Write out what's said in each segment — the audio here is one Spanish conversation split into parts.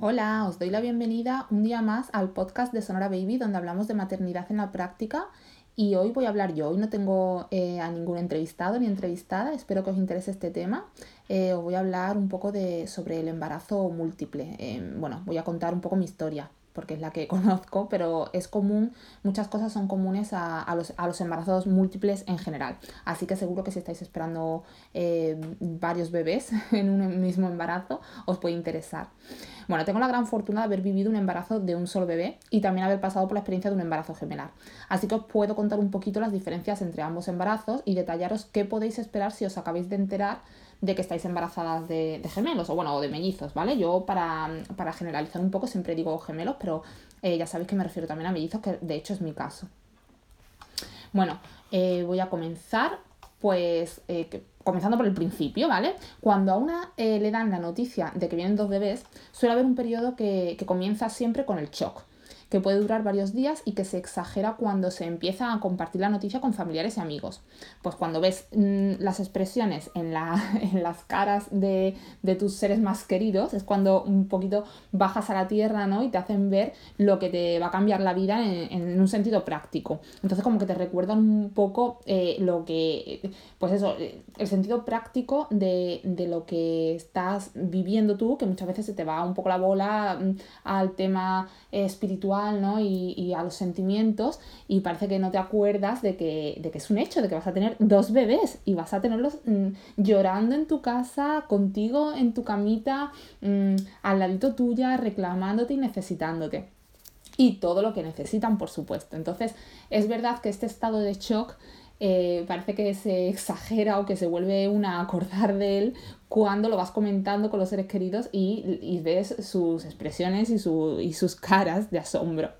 Hola, os doy la bienvenida un día más al podcast de Sonora Baby donde hablamos de maternidad en la práctica y hoy voy a hablar yo. Hoy no tengo eh, a ningún entrevistado ni entrevistada, espero que os interese este tema. Eh, os voy a hablar un poco de, sobre el embarazo múltiple. Eh, bueno, voy a contar un poco mi historia porque es la que conozco, pero es común, muchas cosas son comunes a, los, embarazos múltiples en general. Así que seguro que si estáis esperando varios bebés en un mismo embarazo, os puede interesar. Bueno, tengo la gran fortuna de haber vivido un embarazo de un solo bebé y también haber pasado por la experiencia de un embarazo gemelar. Así que os puedo contar un poquito las diferencias entre ambos embarazos y detallaros qué podéis esperar si os acabáis de enterar de que estáis embarazadas de, gemelos o bueno, o de mellizos, ¿vale? Yo para, generalizar un poco siempre digo gemelos, pero eh, ya sabéis que me refiero también a mellizos, que de hecho es mi caso. Bueno, eh, voy a comenzar pues eh, comenzando por el principio, ¿vale? Cuando a una le dan la noticia de que vienen dos bebés, suele haber un periodo que, que comienza siempre con el shock que puede durar varios días y que se exagera cuando se empieza a compartir la noticia con familiares y amigos. Pues cuando ves mm, las expresiones en, la, en las caras de, tus seres más queridos, es cuando un poquito bajas a la tierra ¿no? y te hacen ver lo que te va a cambiar la vida en, un sentido práctico. Entonces como que te recuerdan un poco eh, lo que, pues eso, el sentido práctico de, de lo que estás viviendo tú, que muchas veces se te va un poco la bola mm, al tema espiritual y, a los sentimientos y parece que no te acuerdas de que, de que es un hecho, de que vas a tener dos bebés y vas a tenerlos mm, llorando en tu casa, contigo en tu camita, mm, al ladito tuya, reclamándote y necesitándote. Y todo lo que necesitan, por supuesto. Entonces, es verdad que este estado de shock eh, parece que se exagera o que se vuelve una a acordar de él cuando lo vas comentando con los seres queridos y, ves sus expresiones y, sus caras de asombro.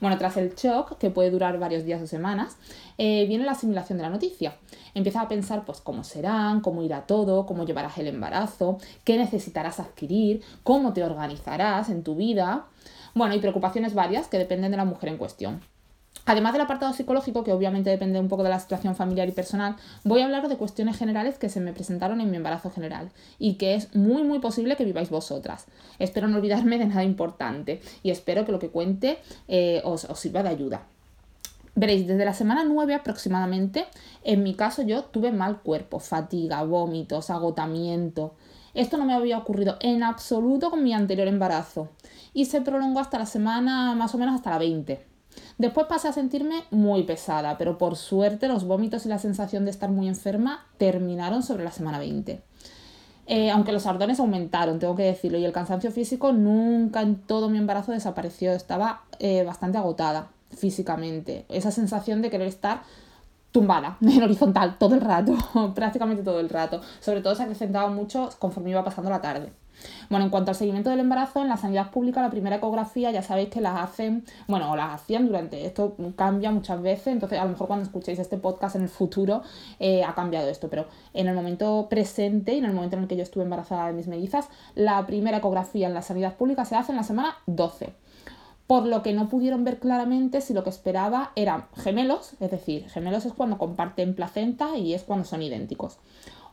Bueno, tras el shock, que puede durar varios días o semanas, eh, viene la asimilación de la noticia. Empieza a pensar pues cómo serán, cómo irá todo, cómo llevarás el embarazo, qué necesitarás adquirir, cómo te organizarás en tu vida. Bueno, y preocupaciones varias que dependen de la mujer en cuestión. Además del apartado psicológico, que obviamente depende un poco de la situación familiar y personal, voy a hablar de cuestiones generales que se me presentaron en mi embarazo general y que es muy muy posible que viváis vosotras. Espero no olvidarme de nada importante y espero que lo que cuente eh, os, os sirva de ayuda. Veréis, desde la semana 9 aproximadamente, en mi caso yo tuve mal cuerpo, fatiga, vómitos, agotamiento. Esto no me había ocurrido en absoluto con mi anterior embarazo y se prolongó hasta la semana más o menos hasta la 20. Después pasé a sentirme muy pesada, pero por suerte los vómitos y la sensación de estar muy enferma terminaron sobre la semana 20. Eh, aunque los ardones aumentaron, tengo que decirlo, y el cansancio físico nunca en todo mi embarazo desapareció, estaba eh, bastante agotada físicamente. Esa sensación de querer estar tumbada en horizontal todo el rato, prácticamente todo el rato. Sobre todo se acrecentaba mucho conforme iba pasando la tarde. Bueno, en cuanto al seguimiento del embarazo, en la sanidad pública la primera ecografía ya sabéis que las hacen, bueno, o las hacían durante, esto cambia muchas veces, entonces a lo mejor cuando escuchéis este podcast en el futuro eh, ha cambiado esto, pero en el momento presente y en el momento en el que yo estuve embarazada de mis mellizas, la primera ecografía en la sanidad pública se hace en la semana 12 por lo que no pudieron ver claramente si lo que esperaba eran gemelos, es decir, gemelos es cuando comparten placenta y es cuando son idénticos,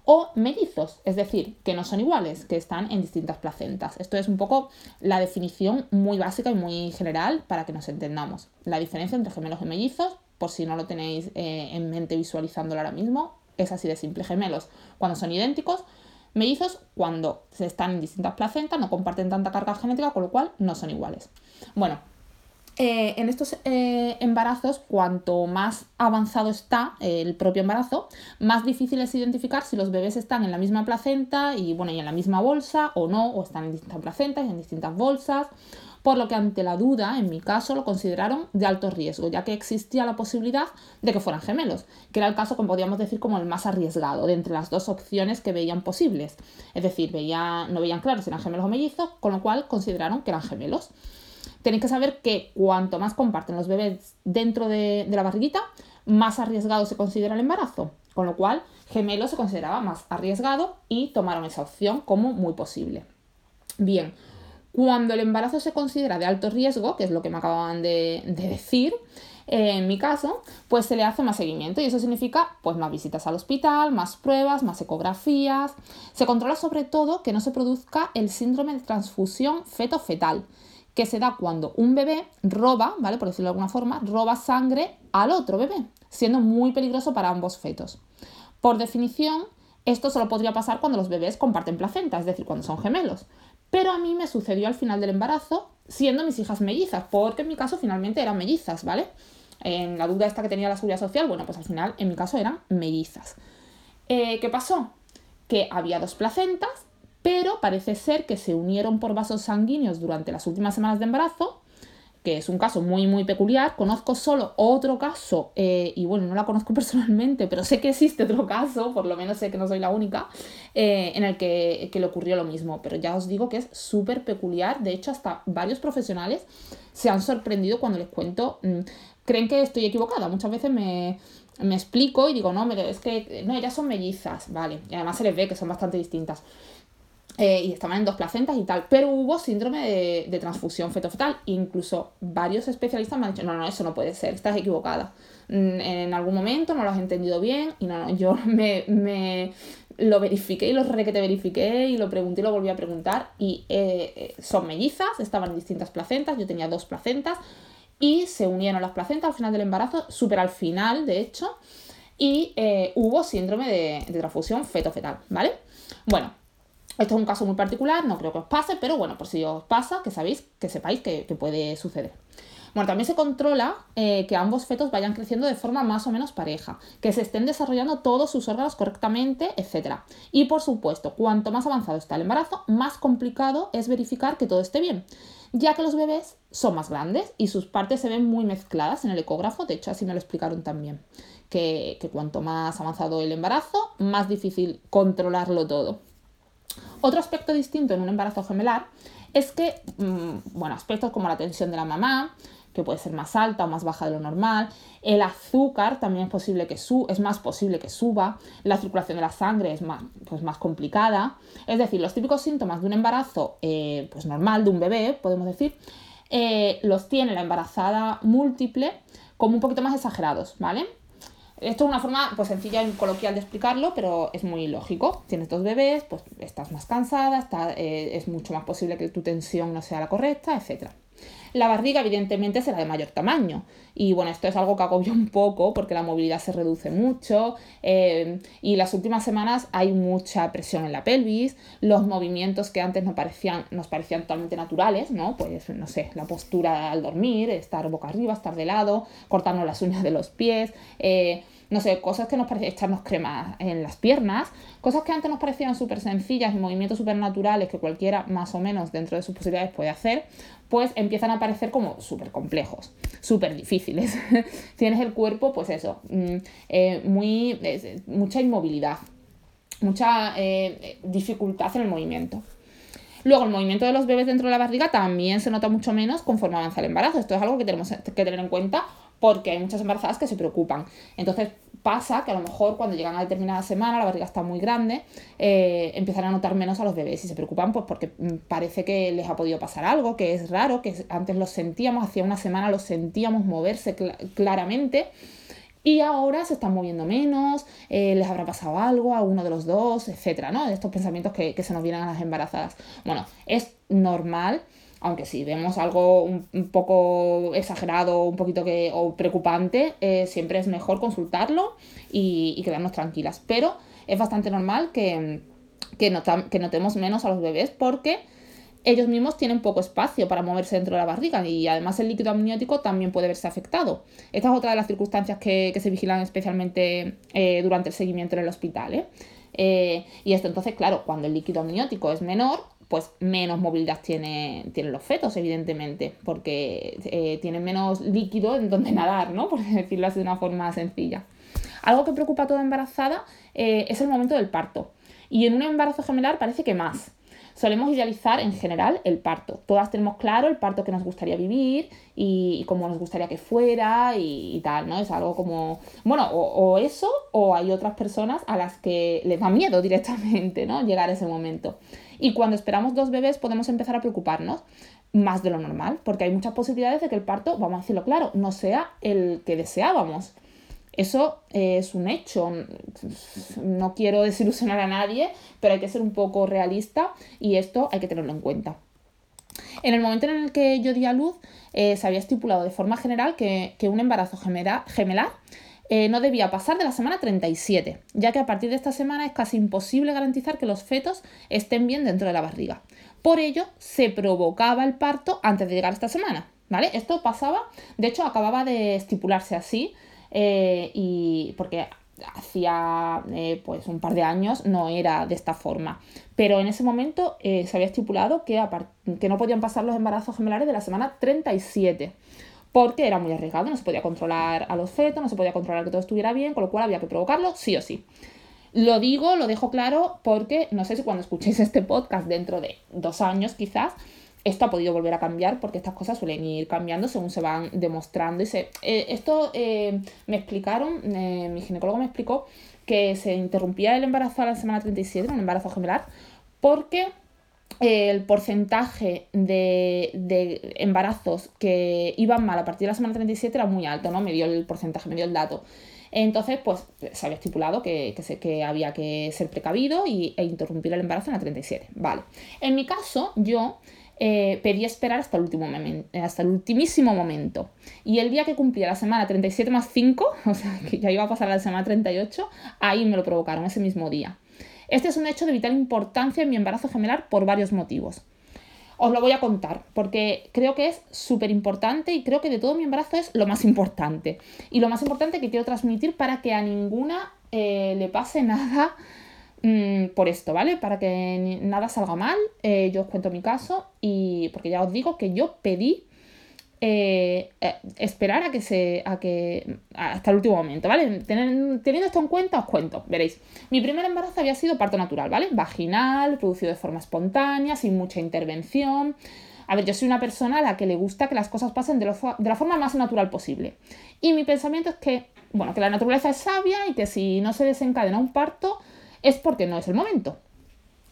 o mellizos, es decir, que no son iguales, que están en distintas placentas. Esto es un poco la definición muy básica y muy general para que nos entendamos. La diferencia entre gemelos y mellizos, por si no lo tenéis eh, en mente visualizándolo ahora mismo, es así de simple. Gemelos cuando son idénticos, mellizos cuando están en distintas placentas, no comparten tanta carga genética, con lo cual no son iguales. Bueno, eh, en estos eh, embarazos, cuanto más avanzado está eh, el propio embarazo, más difícil es identificar si los bebés están en la misma placenta y, bueno, y en la misma bolsa o no, o están en distintas placentas y en distintas bolsas, por lo que ante la duda, en mi caso, lo consideraron de alto riesgo, ya que existía la posibilidad de que fueran gemelos, que era el caso, como podríamos decir, como el más arriesgado de entre las dos opciones que veían posibles. Es decir, no veían claro si eran gemelos o mellizos, con lo cual consideraron que eran gemelos tenéis que saber que cuanto más comparten los bebés dentro de, la barriguita, más arriesgado se considera el embarazo. Con lo cual, gemelo se consideraba más arriesgado y tomaron esa opción como muy posible. Bien, cuando el embarazo se considera de alto riesgo, que es lo que me acababan de, decir, eh, en mi caso, pues se le hace más seguimiento y eso significa pues más visitas al hospital, más pruebas, más ecografías. Se controla sobre todo que no se produzca el síndrome de transfusión feto-fetal, que se da cuando un bebé roba, ¿vale? Por decirlo de alguna forma, roba sangre al otro bebé, siendo muy peligroso para ambos fetos. Por definición, esto solo podría pasar cuando los bebés comparten placenta, es decir, cuando son gemelos. Pero a mí me sucedió al final del embarazo siendo mis hijas mellizas, porque en mi caso finalmente eran mellizas, ¿vale? En la duda esta que tenía la seguridad social, bueno, pues al final en mi caso eran mellizas. Eh, ¿Qué pasó? Que había dos placentas, pero parece ser que se unieron por vasos sanguíneos durante las últimas semanas de embarazo que es un caso muy, muy peculiar. Conozco solo otro caso, eh, y bueno, no la conozco personalmente, pero sé que existe otro caso, por lo menos sé que no soy la única, eh, en el que, le ocurrió lo mismo. Pero ya os digo que es súper peculiar. De hecho, hasta varios profesionales se han sorprendido cuando les cuento. Mm, creen que estoy equivocada. Muchas veces me, explico y digo, no, es que no, ellas son mellizas, ¿vale? Y además se les ve que son bastante distintas. Eh, y estaban en dos placentas y tal, pero hubo síndrome de, de transfusión fetofetal. Incluso varios especialistas me han dicho, no, no, eso no puede ser, estás equivocada. Mm, en algún momento no lo has entendido bien y no, no, yo me, me lo verifiqué y lo requete verifiqué y lo pregunté y lo volví a preguntar y eh, eh, son mellizas, estaban en distintas placentas, yo tenía dos placentas y se unieron las placentas al final del embarazo, súper al final de hecho, y hubo síndrome de, de transfusión feto-fetal, ¿vale? Bueno, esto es un caso muy particular, no creo que os pase, pero bueno, por si os pasa, que sabéis, que sepáis que, puede suceder. Bueno, también se controla eh, que ambos fetos vayan creciendo de forma más o menos pareja, que se estén desarrollando todos sus órganos correctamente, etc. Y por supuesto, cuanto más avanzado está el embarazo, más complicado es verificar que todo esté bien, ya que los bebés son más grandes y sus partes se ven muy mezcladas en el ecógrafo, de hecho así me lo explicaron también, que cuanto más avanzado el embarazo, más difícil controlarlo todo. Otro aspecto distinto en un embarazo gemelar es que, mm, bueno, aspectos como la tensión de la mamá, que puede ser más alta o más baja de lo normal, el azúcar también es, posible que es más posible que suba, la circulación de la sangre es más, pues más complicada, es decir, los típicos síntomas de un embarazo eh, pues normal, de un bebé, podemos decir, eh, los tiene la embarazada múltiple como un poquito más exagerados, ¿vale? Esto es una forma pues sencilla y coloquial de explicarlo, pero es muy lógico. Tienes dos bebés, pues estás más cansada, eh, es mucho más posible que tu tensión no sea la correcta, etc. La barriga evidentemente será de mayor tamaño y bueno, esto es algo que agobia un poco porque la movilidad se reduce mucho eh, y las últimas semanas hay mucha presión en la pelvis, los movimientos que antes nos parecían, nos parecían totalmente naturales, ¿no? Pues no sé, la postura al dormir, estar boca arriba, estar de lado, cortarnos las uñas de los pies, eh, no sé, cosas que nos parecían echarnos crema en las piernas, cosas que antes nos parecían súper sencillas y movimientos súper naturales que cualquiera más o menos dentro de sus posibilidades puede hacer, pues empiezan a parecer como súper complejos, súper difíciles. Tienes el cuerpo, pues eso, mm, eh, muy, mucha inmovilidad, mucha eh, dificultad en el movimiento. Luego, el movimiento de los bebés dentro de la barriga también se nota mucho menos conforme avanza el embarazo. Esto es algo que tenemos que tener en cuenta porque hay muchas embarazadas que se preocupan. Entonces pasa que a lo mejor cuando llegan a determinada semana, la barriga está muy grande, eh, empiezan a notar menos a los bebés y se preocupan pues porque mm, parece que les ha podido pasar algo, que es raro, que antes los sentíamos, hacía una semana los sentíamos moverse claramente. Y ahora se están moviendo menos, eh, les habrá pasado algo a uno de los dos, etcétera, ¿no? Estos pensamientos que, que se nos vienen a las embarazadas. Bueno, es normal aunque si vemos algo un, poco exagerado un poquito que, o preocupante, eh, siempre es mejor consultarlo y, quedarnos tranquilas. Pero es bastante normal que, que, que notemos menos a los bebés porque ellos mismos tienen poco espacio para moverse dentro de la barriga y además el líquido amniótico también puede verse afectado. Esta es otra de las circunstancias que, se vigilan especialmente eh, durante el seguimiento en el hospital. ¿eh? y esto entonces, claro, cuando el líquido amniótico es menor, pues menos movilidad tiene, tienen los fetos, evidentemente, porque eh, tienen menos líquido en donde nadar, ¿no? Por decirlo así de una forma sencilla. Algo que preocupa a toda embarazada eh, es el momento del parto. Y en un embarazo gemelar parece que más. Solemos idealizar en general el parto. Todas tenemos claro el parto que nos gustaría vivir y, cómo nos gustaría que fuera y, tal, ¿no? Es algo como, bueno, o, o, eso o hay otras personas a las que les da miedo directamente, ¿no? Llegar a ese momento. Y cuando esperamos dos bebés podemos empezar a preocuparnos más de lo normal, porque hay muchas posibilidades de que el parto, vamos a decirlo claro, no sea el que deseábamos. Eso es un hecho. No quiero desilusionar a nadie, pero hay que ser un poco realista y esto hay que tenerlo en cuenta. En el momento en el que yo di a luz, eh, se había estipulado de forma general que, un embarazo gemelar eh, no debía pasar de la semana 37, ya que a partir de esta semana es casi imposible garantizar que los fetos estén bien dentro de la barriga. Por ello, se provocaba el parto antes de llegar esta semana. ¿Vale? Esto pasaba, de hecho, acababa de estipularse así, eh, y porque hacía eh, pues un par de años no era de esta forma. Pero en ese momento se había estipulado que, que no podían pasar los embarazos gemelares de la semana 37 porque era muy arriesgado, no se podía controlar a los fetos, no se podía controlar que todo estuviera bien, con lo cual había que provocarlo sí o sí. Lo digo, lo dejo claro porque no sé si cuando escuchéis este podcast dentro de dos años quizás, esto ha podido volver a cambiar porque estas cosas suelen ir cambiando según se van demostrando. Y se, eh, esto eh, me explicaron, eh, mi ginecólogo me explicó que se interrumpía el embarazo a la semana 37, un embarazo gemelar, porque el porcentaje de, de, embarazos que iban mal a partir de la semana 37 era muy alto, ¿no? Me dio el porcentaje, me dio el dato. Entonces, pues se había estipulado que, que, que había que ser precavido y, e interrumpir el embarazo en la 37. Vale. En mi caso, yo eh, pedí esperar hasta el, último hasta el ultimísimo momento. Y el día que cumplía la semana 37 más 5, o sea, que ya iba a pasar a la semana 38, ahí me lo provocaron ese mismo día. Este es un hecho de vital importancia en mi embarazo gemelar por varios motivos. Os lo voy a contar porque creo que es súper importante y creo que de todo mi embarazo es lo más importante. Y lo más importante que quiero transmitir para que a ninguna eh, le pase nada Mm, por esto, ¿vale? Para que nada salga mal, eh, yo os cuento mi caso y porque ya os digo que yo pedí eh, eh, esperar a que se a que hasta el último momento, ¿vale? teniendo esto en cuenta os cuento, veréis. Mi primer embarazo había sido parto natural, ¿vale? Vaginal, producido de forma espontánea, sin mucha intervención. A ver, yo soy una persona a la que le gusta que las cosas pasen de, de la forma más natural posible. Y mi pensamiento es que, bueno, que la naturaleza es sabia y que si no se desencadena un parto, es porque no es el momento.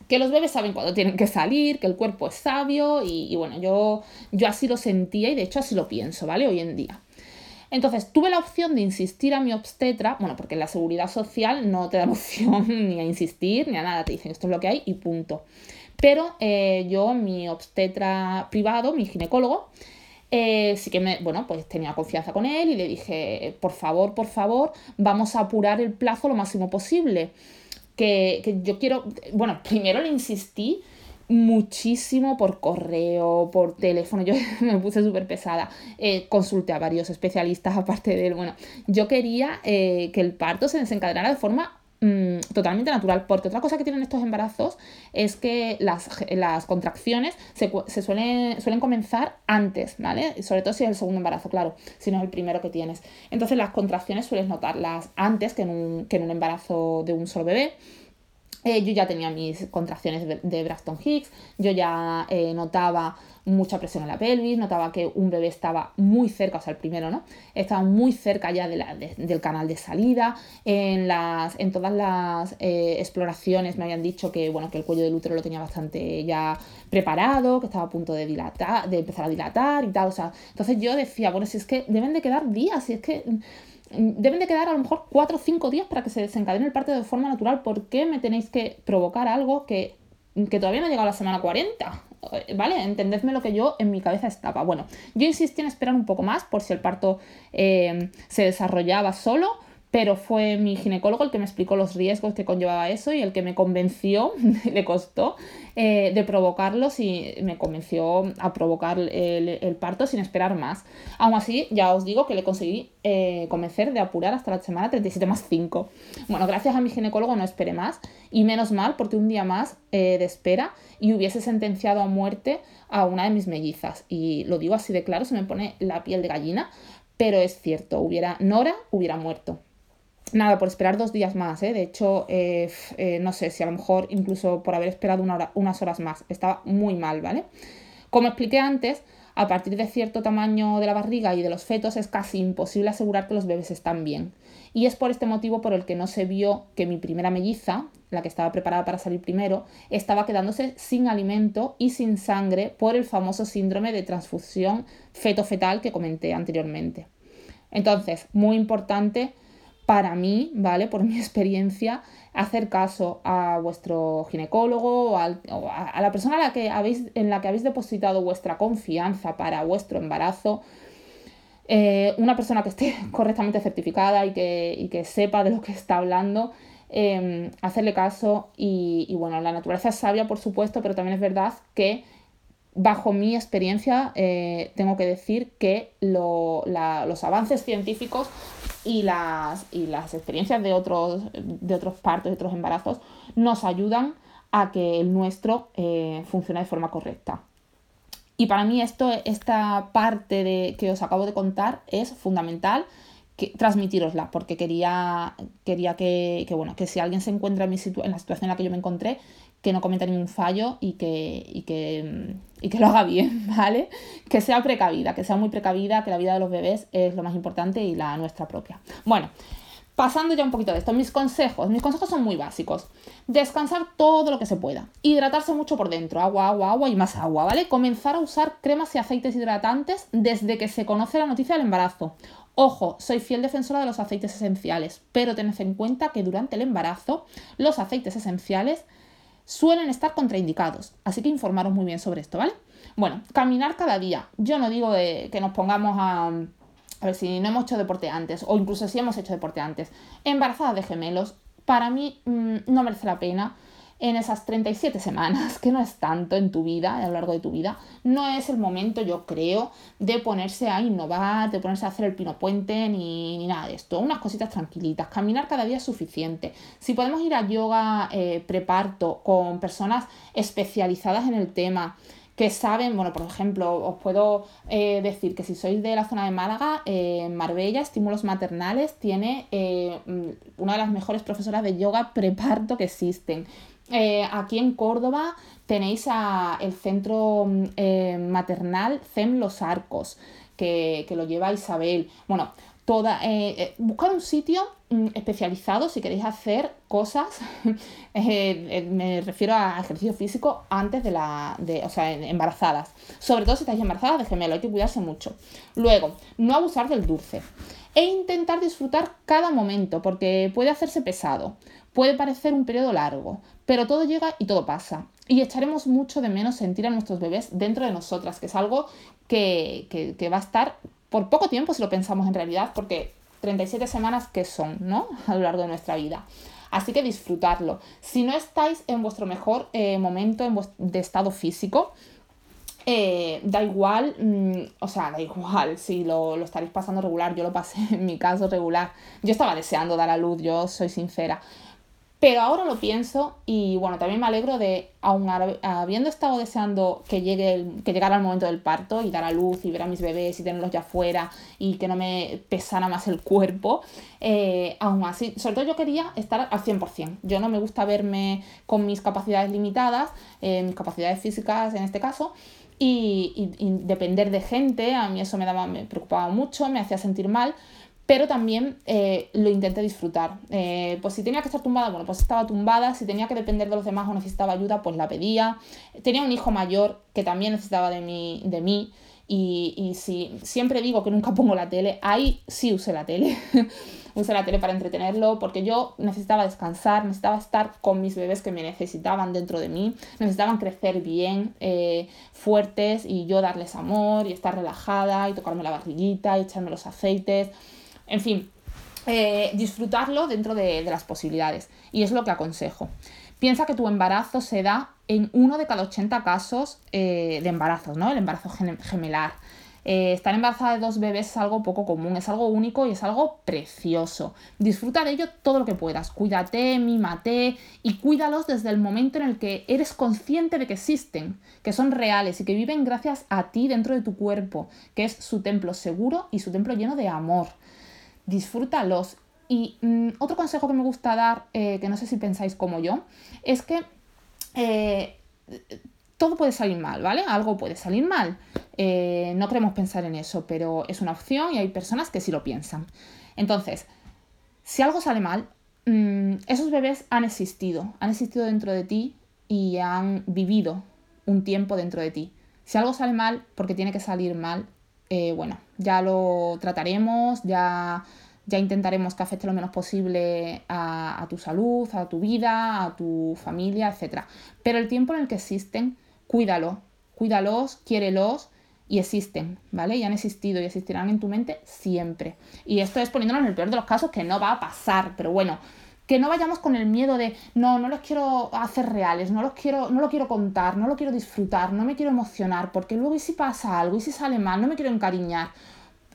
Que los bebés saben cuándo tienen que salir, que el cuerpo es sabio y, bueno, yo, yo así lo sentía y de hecho así lo pienso, ¿vale? Hoy en día. Entonces, tuve la opción de insistir a mi obstetra, bueno, porque en la seguridad social no te dan opción ni a insistir ni a nada, te dicen esto es lo que hay y punto. Pero eh, yo, mi obstetra privado, mi ginecólogo, eh, sí que me, bueno, pues tenía confianza con él y le dije, por favor, por favor, vamos a apurar el plazo lo máximo posible que, yo quiero, bueno, primero le insistí muchísimo por correo, por teléfono, yo me puse súper pesada, eh, consulté a varios especialistas aparte de él, bueno, yo quería eh, que el parto se desencadenara de forma Mm, totalmente natural, porque otra cosa que tienen estos embarazos es que las, las contracciones se, se, suelen, suelen comenzar antes, ¿vale? Sobre todo si es el segundo embarazo, claro, si no es el primero que tienes. Entonces las contracciones sueles notarlas antes que en un, que en un embarazo de un solo bebé. Eh, yo ya tenía mis contracciones de, Braxton Hicks, yo ya eh, notaba mucha presión en la pelvis, notaba que un bebé estaba muy cerca, o sea, el primero, ¿no? Estaba muy cerca ya de la, del canal de salida. En, las, en todas las eh, exploraciones me habían dicho que, bueno, que el cuello del útero lo tenía bastante ya preparado, que estaba a punto de dilatar, de empezar a dilatar y tal. O sea, entonces yo decía, bueno, si es que deben de quedar días, si es que deben de quedar a lo mejor 4 o 5 días para que se desencadene el parto de forma natural. ¿Por qué me tenéis que provocar algo que, que todavía no ha llegado a la semana 40? ¿Vale? Entendedme lo que yo en mi cabeza estaba. Bueno, yo insistí en esperar un poco más por si el parto eh, se desarrollaba solo pero fue mi ginecólogo el que me explicó los riesgos que conllevaba eso y el que me convenció, le costó, eh, de provocarlos y me convenció a provocar el, parto sin esperar más. Aún así, ya os digo que le conseguí eh, convencer de apurar hasta la semana 37 más 5. Bueno, gracias a mi ginecólogo no esperé más y menos mal porque un día más eh, de espera y hubiese sentenciado a muerte a una de mis mellizas. Y lo digo así de claro, se me pone la piel de gallina, pero es cierto, hubiera, Nora hubiera muerto nada, por esperar dos días más, ¿eh? de hecho, eh, eh, no sé si a lo mejor incluso por haber esperado una hora, unas horas más, estaba muy mal, ¿vale? Como expliqué antes, a partir de cierto tamaño de la barriga y de los fetos es casi imposible asegurar que los bebés están bien. Y es por este motivo por el que no se vio que mi primera melliza, la que estaba preparada para salir primero, estaba quedándose sin alimento y sin sangre por el famoso síndrome de transfusión feto-fetal que comenté anteriormente. Entonces, muy importante para mí, ¿vale? Por mi experiencia, hacer caso a vuestro ginecólogo o, a, la persona la que habéis, en la que habéis depositado vuestra confianza para vuestro embarazo. Eh, una persona que esté correctamente certificada y que, que, sepa de lo que está hablando, em, hacerle caso y, bueno, la naturaleza es sabia, por supuesto, pero también es verdad que bajo mi experiencia eh, tengo que decir que los avances científicos y las, y las experiencias de otros, de otros partos, de otros embarazos, nos ayudan a que el nuestro eh, funcione de forma correcta. Y para mí esto, esta parte de, que os acabo de contar es fundamental que, transmitirosla, porque quería, quería que, que, bueno, que si alguien se encuentra en, mi en la situación en la que yo me encontré, que no cometa ningún fallo y que, y que, y que lo haga bien, ¿vale? Que sea precavida, que sea muy precavida, que la vida de los bebés es lo más importante y la nuestra propia. Bueno, pasando ya un poquito de esto, mis consejos. Mis consejos son muy básicos. Descansar todo lo que se pueda. Hidratarse mucho por dentro. Agua, agua, agua y más agua, ¿vale? Comenzar a usar cremas y aceites hidratantes desde que se conoce la noticia del embarazo. Ojo, soy fiel defensora de los aceites esenciales, pero tened en cuenta que durante el embarazo los aceites esenciales suelen estar contraindicados. Así que informaros muy bien sobre esto, ¿vale? Bueno, caminar cada día. Yo no digo que nos pongamos a... A ver si no hemos hecho deporte antes, o incluso si hemos hecho deporte antes. Embarazadas de gemelos, para mí mm, no merece la pena en esas 37 semanas, que no es tanto en tu vida, a lo largo de tu vida, no es el momento, yo creo, de ponerse a innovar, de ponerse a hacer el pino puente, ni, ni nada de esto. Unas cositas tranquilitas. Caminar cada día es suficiente. Si podemos ir a yoga eh, preparto con personas especializadas en el tema, que saben, bueno, por ejemplo, os puedo eh, decir que si sois de la zona de Málaga, eh, Marbella, Estímulos Maternales, tiene mm, una de las mejores profesoras de yoga preparto que existen. Eh, aquí en Córdoba tenéis a el centro mm, eh, maternal CEM Los Arcos, que, lo lleva Isabel. Bueno, toda, eh, buscar un sitio mm, especializado si queréis hacer cosas, me refiero a ejercicio físico antes de la, de, o sea, embarazadas. Sobre todo si estáis embarazadas de gemelo, hay que cuidarse mucho. Luego, no abusar del dulce e intentar disfrutar cada momento, porque puede hacerse pesado, puede parecer un periodo largo, pero todo llega y todo pasa. Y echaremos mucho de menos sentir a nuestros bebés dentro de nosotras, que es algo que, va a estar por poco tiempo si lo pensamos en realidad, porque 37 semanas que son, ¿no? A lo largo de nuestra vida. Así que disfrutarlo. Si no estáis en vuestro mejor eh, momento de estado físico, eh, da igual, mm, o sea, da igual si lo, lo, estaréis pasando regular, yo lo pasé en mi caso regular. Yo estaba deseando dar a luz, yo soy sincera. Pero ahora lo pienso y bueno, también me alegro de, aun habiendo estado deseando que, llegue que llegara el momento del parto y dar a luz y ver a mis bebés y tenerlos ya fuera y que no me pesara más el cuerpo, eh, aún así, sobre todo yo quería estar al 100%. Yo no me gusta verme con mis capacidades limitadas, eh, mis capacidades físicas en este caso, y, y, depender de gente, a mí eso me, daba, me preocupaba mucho, me hacía sentir mal pero también eh, lo intenté disfrutar. Eh, pues si tenía que estar tumbada, bueno, pues estaba tumbada, si tenía que depender de los demás o necesitaba ayuda, pues la pedía. Tenía un hijo mayor que también necesitaba de mí, de mí y, y si siempre digo que nunca pongo la tele, ahí sí usé la tele. usé la tele para entretenerlo porque yo necesitaba descansar, necesitaba estar con mis bebés que me necesitaban dentro de mí, necesitaban crecer bien, eh, fuertes y yo darles amor y estar relajada y tocarme la barriguita y echarme los aceites. En fin, eh, disfrutarlo dentro de, las posibilidades. Y es lo que aconsejo. Piensa que tu embarazo se da en uno de cada 80 casos eh, de embarazos, ¿no? El embarazo gemelar. Eh, estar embarazada de dos bebés es algo poco común, es algo único y es algo precioso. Disfruta de ello todo lo que puedas. Cuídate, mímate y cuídalos desde el momento en el que eres consciente de que existen, que son reales y que viven gracias a ti dentro de tu cuerpo, que es su templo seguro y su templo lleno de amor disfrútalos. Y mm, otro consejo que me gusta dar, eh, que no sé si pensáis como yo, es que eh, todo puede salir mal, ¿vale? Algo puede salir mal. eh, no queremos pensar en eso, pero es una opción y hay personas que sí lo piensan. Entonces, si algo sale mal, mm, esos bebés han existido, han existido dentro de ti y han vivido un tiempo dentro de ti. Si algo sale mal, porque tiene que salir mal, bueno, ya lo trataremos, ya, ya intentaremos que afecte lo menos posible a, a, tu salud, a tu vida, a tu familia, etc. Pero el tiempo en el que existen, cuídalo, cuídalos, quiérelos y existen, ¿vale? Y han existido y existirán en tu mente siempre. Y esto es poniéndonos en el peor de los casos que no va a pasar, pero bueno, que no vayamos con el miedo de no, no los quiero hacer reales, no los quiero, no lo quiero contar, no lo quiero disfrutar, no me quiero emocionar, porque luego y si pasa algo, y si sale mal, no me quiero encariñar.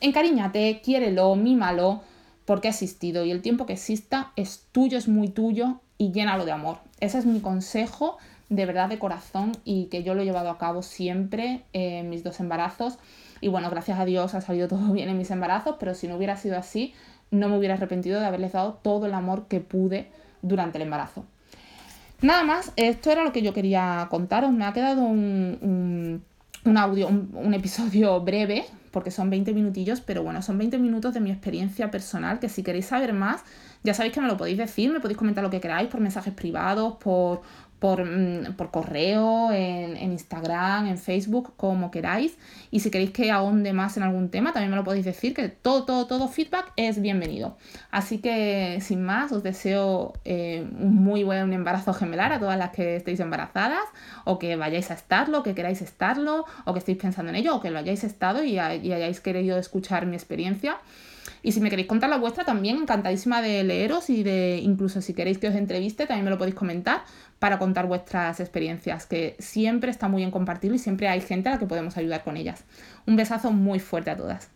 Encariñate, quiérelo, mímalo, porque ha existido y el tiempo que exista es tuyo, es muy tuyo y llénalo de amor. Ese es mi consejo de verdad de corazón y que yo lo he llevado a cabo siempre en mis dos embarazos. Y bueno, gracias a Dios ha salido todo bien en mis embarazos, pero si no hubiera sido así, no me hubiera arrepentido de haberles dado todo el amor que pude durante el embarazo. Nada más, esto era lo que yo quería contaros. Me ha quedado un, audio, un, episodio breve, porque son 20 minutillos, pero bueno, son 20 minutos de mi experiencia personal, que si queréis saber más, ya sabéis que me lo podéis decir, me podéis comentar lo que queráis por mensajes privados, por, Mm, por, correo, en, Instagram, en Facebook, como queráis. Y si queréis que ahonde más en algún tema, también me lo podéis decir, que todo, todo, todo feedback es bienvenido. Así que, sin más, os deseo eh, un muy buen embarazo gemelar a todas las que estéis embarazadas, o que vayáis a estarlo, que queráis estarlo, o que estéis pensando en ello, o que lo hayáis estado y, y hayáis querido escuchar mi experiencia. Y si me queréis contar la vuestra, también encantadísima de leeros y de incluso si queréis que os entreviste, también me lo podéis comentar para contar vuestras experiencias, que siempre está muy bien compartirlo y siempre hay gente a la que podemos ayudar con ellas. Un besazo muy fuerte a todas.